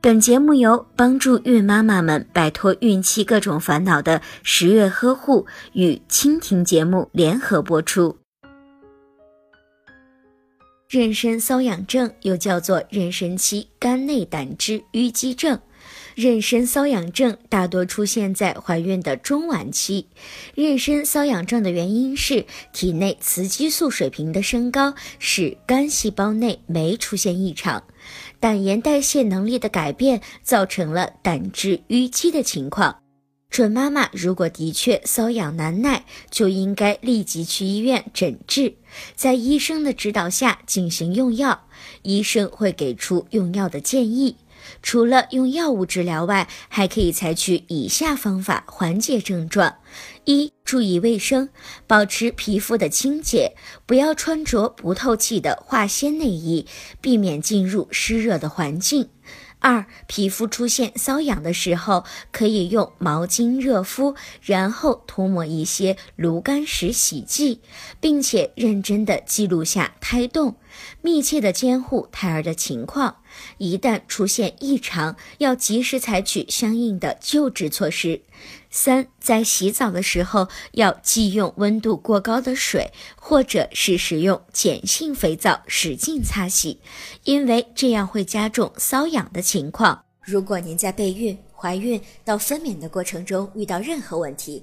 本节目由帮助孕妈妈们摆脱孕期各种烦恼的十月呵护与蜻蜓节目联合播出。妊娠瘙痒症又叫做妊娠期肝内胆汁淤积症。妊娠瘙痒症大多出现在怀孕的中晚期。妊娠瘙痒症的原因是体内雌激素水平的升高，使肝细胞内酶出现异常，胆盐代谢能力的改变造成了胆汁淤积的情况。准妈妈如果的确瘙痒难耐，就应该立即去医院诊治，在医生的指导下进行用药，医生会给出用药的建议。除了用药物治疗外，还可以采取以下方法缓解症状：一、注意卫生，保持皮肤的清洁，不要穿着不透气的化纤内衣，避免进入湿热的环境。二、皮肤出现瘙痒的时候，可以用毛巾热敷，然后涂抹一些炉甘石洗剂，并且认真的记录下胎动，密切的监护胎儿的情况。一旦出现异常，要及时采取相应的救治措施。三，在洗澡的时候要忌用温度过高的水，或者是使用碱性肥皂使劲擦洗，因为这样会加重瘙痒的情况。如果您在备孕、怀孕到分娩的过程中遇到任何问题，